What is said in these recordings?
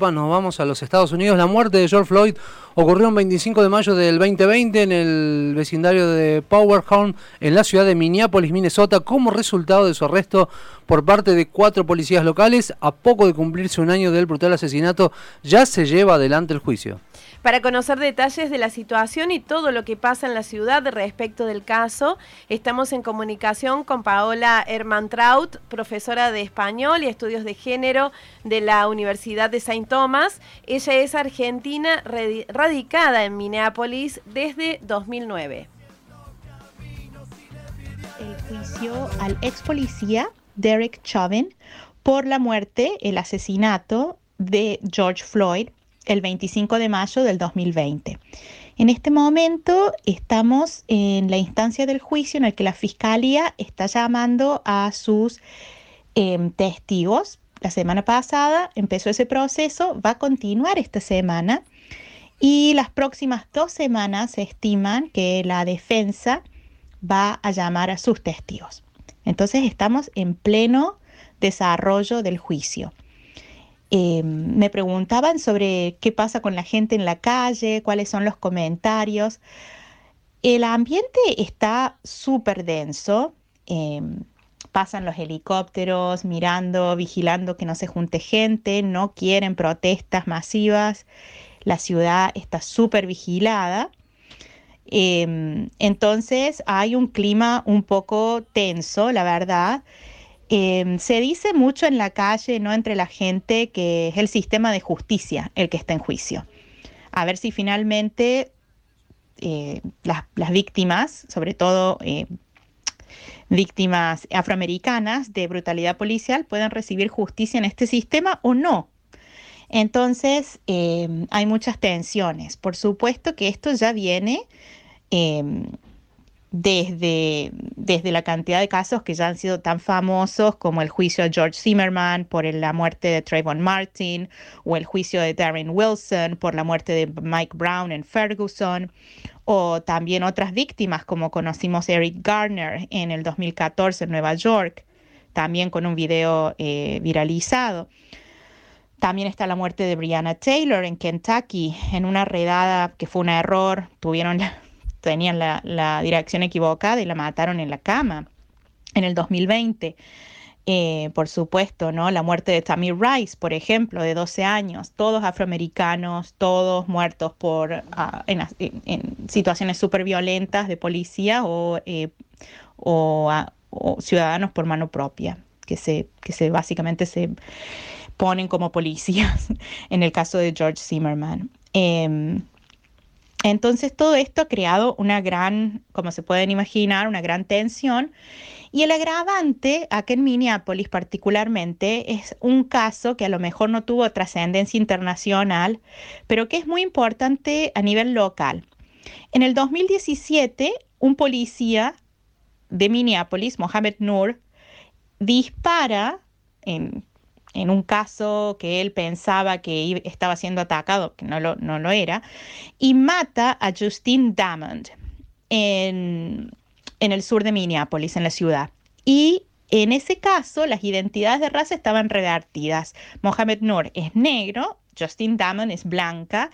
Nos vamos a los Estados Unidos. La muerte de George Floyd ocurrió el 25 de mayo del 2020 en el vecindario de Powerhound en la ciudad de Minneapolis, Minnesota, como resultado de su arresto por parte de cuatro policías locales. A poco de cumplirse un año del brutal asesinato, ya se lleva adelante el juicio. Para conocer detalles de la situación y todo lo que pasa en la ciudad respecto del caso, estamos en comunicación con Paola Hermantraut, profesora de español y estudios de género de la Universidad de Saint Thomas. Ella es argentina radicada en Minneapolis desde 2009. El juicio al ex policía Derek Chauvin por la muerte, el asesinato de George Floyd el 25 de mayo del 2020. En este momento estamos en la instancia del juicio en el que la Fiscalía está llamando a sus em, testigos. La semana pasada empezó ese proceso, va a continuar esta semana y las próximas dos semanas se estiman que la defensa va a llamar a sus testigos. Entonces estamos en pleno desarrollo del juicio. Eh, me preguntaban sobre qué pasa con la gente en la calle, cuáles son los comentarios. El ambiente está súper denso. Eh, pasan los helicópteros mirando, vigilando que no se junte gente, no quieren protestas masivas. La ciudad está súper vigilada. Eh, entonces hay un clima un poco tenso, la verdad. Em, se dice mucho en la calle, no entre la gente, que es el sistema de justicia el que está en juicio. A ver si finalmente eh, las, víctimas, sobre todo eh, víctimas afroamericanas de brutalidad policial, pueden recibir justicia en este sistema o no. Entonces, em, hay muchas tensiones. Por supuesto que esto ya viene em, desde, desde la cantidad de casos que ya han sido tan famosos como el juicio de George Zimmerman por la muerte de Trayvon Martin o el juicio de Darren Wilson por la muerte de Mike Brown en Ferguson o también otras víctimas como conocimos Eric Garner en el 2014 en Nueva York, también con un video eh, viralizado. También está la muerte de Brianna Taylor en Kentucky en una redada que fue un error, tuvieron tenían la, dirección equivocada y la mataron en la cama en el 2020. Eh, por supuesto, ¿no? La muerte de Tammy Rice, por ejemplo, de 12 años, todos afroamericanos, todos muertos por, ah, en, situaciones súper violentas de policía o, eh, ah, o, ciudadanos por mano propia, que se, que se básicamente se ponen como policías, en el caso de George Zimmerman. Em, entonces todo esto ha creado una gran, como se pueden imaginar, una gran tensión. Y el agravante, aquí en Minneapolis particularmente, es un caso que a lo mejor no tuvo trascendencia internacional, pero que es muy importante a nivel local. En el 2017, un policía de Minneapolis, Mohamed Nur, dispara en en un caso que él pensaba que estaba siendo atacado, que no lo, era, y mata a Justine Damond en, el sur de Minneapolis, en la ciudad. Y en ese caso, las identidades de raza estaban revertidas. Mohamed Nur es negro, Justine Damond es blanca.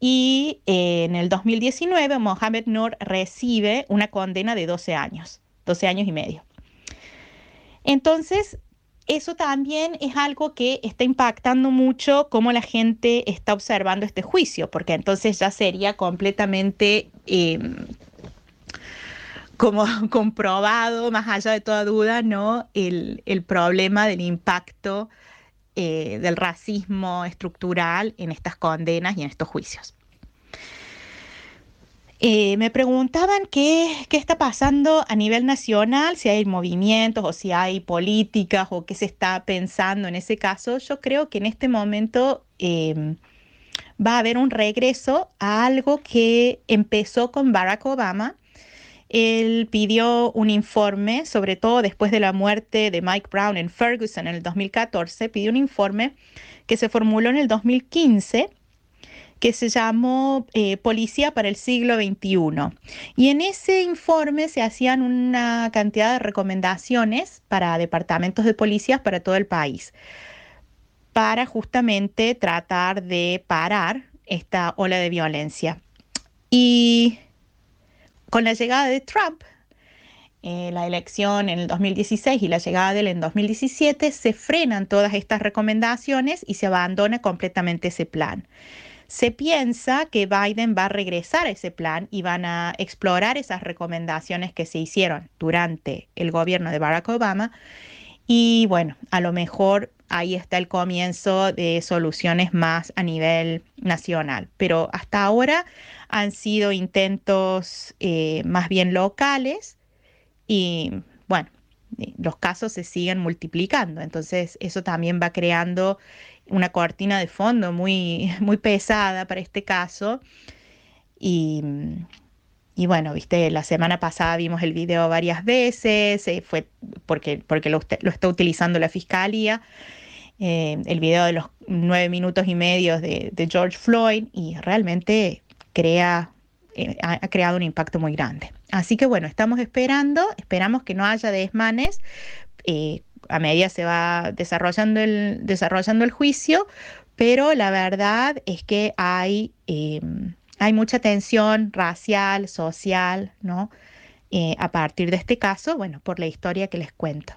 Y en el 2019, Mohamed Nur recibe una condena de 12 años, 12 años y medio. Entonces, eso también es algo que está impactando mucho cómo la gente está observando este juicio, porque entonces ya sería completamente em, como comprobado, más allá de toda duda, ¿no? El, problema del impacto eh, del racismo estructural en estas condenas y en estos juicios. Eh, me preguntaban qué, qué, está pasando a nivel nacional, si hay movimientos o si hay políticas o qué se está pensando en ese caso. Yo creo que en este momento em, va a haber un regreso a algo que empezó con Barack Obama. Él pidió un informe, sobre todo después de la muerte de Mike Brown en Ferguson en el 2014, pidió un informe que se formuló en el 2015 que se llamó eh, Policía para el siglo XXI. Y en ese informe se hacían una cantidad de recomendaciones para departamentos de policías para todo el país. para justamente tratar de parar esta ola de violencia. Y con la llegada de Trump, eh, la elección en el 2016 y la llegada de él en 2017, se frenan todas estas recomendaciones y se abandona completamente ese plan. Se piensa que Biden va a regresar a ese plan y van a explorar esas recomendaciones que se hicieron durante el gobierno de Barack Obama. Y bueno, a lo mejor ahí está el comienzo de soluciones más a nivel nacional. Pero hasta ahora han sido intentos eh, más bien locales y bueno, los casos se siguen multiplicando. Entonces eso también va creando una cortina de fondo muy, muy pesada para este caso. Y, y, bueno, viste, la semana pasada vimos el video varias veces, eh, fue porque, porque lo, está utilizando la fiscalía. Eh, el video de los nueve minutos y medio de, George Floyd y realmente crea, eh, ha, creado un impacto muy grande. Así que bueno, estamos esperando, esperamos que no haya desmanes, a medida se va desarrollando el, el juicio, pero la verdad es que hay, eh, hay mucha tensión racial, social, ¿no? Eh, a partir de este caso, bueno, por la historia que les cuento.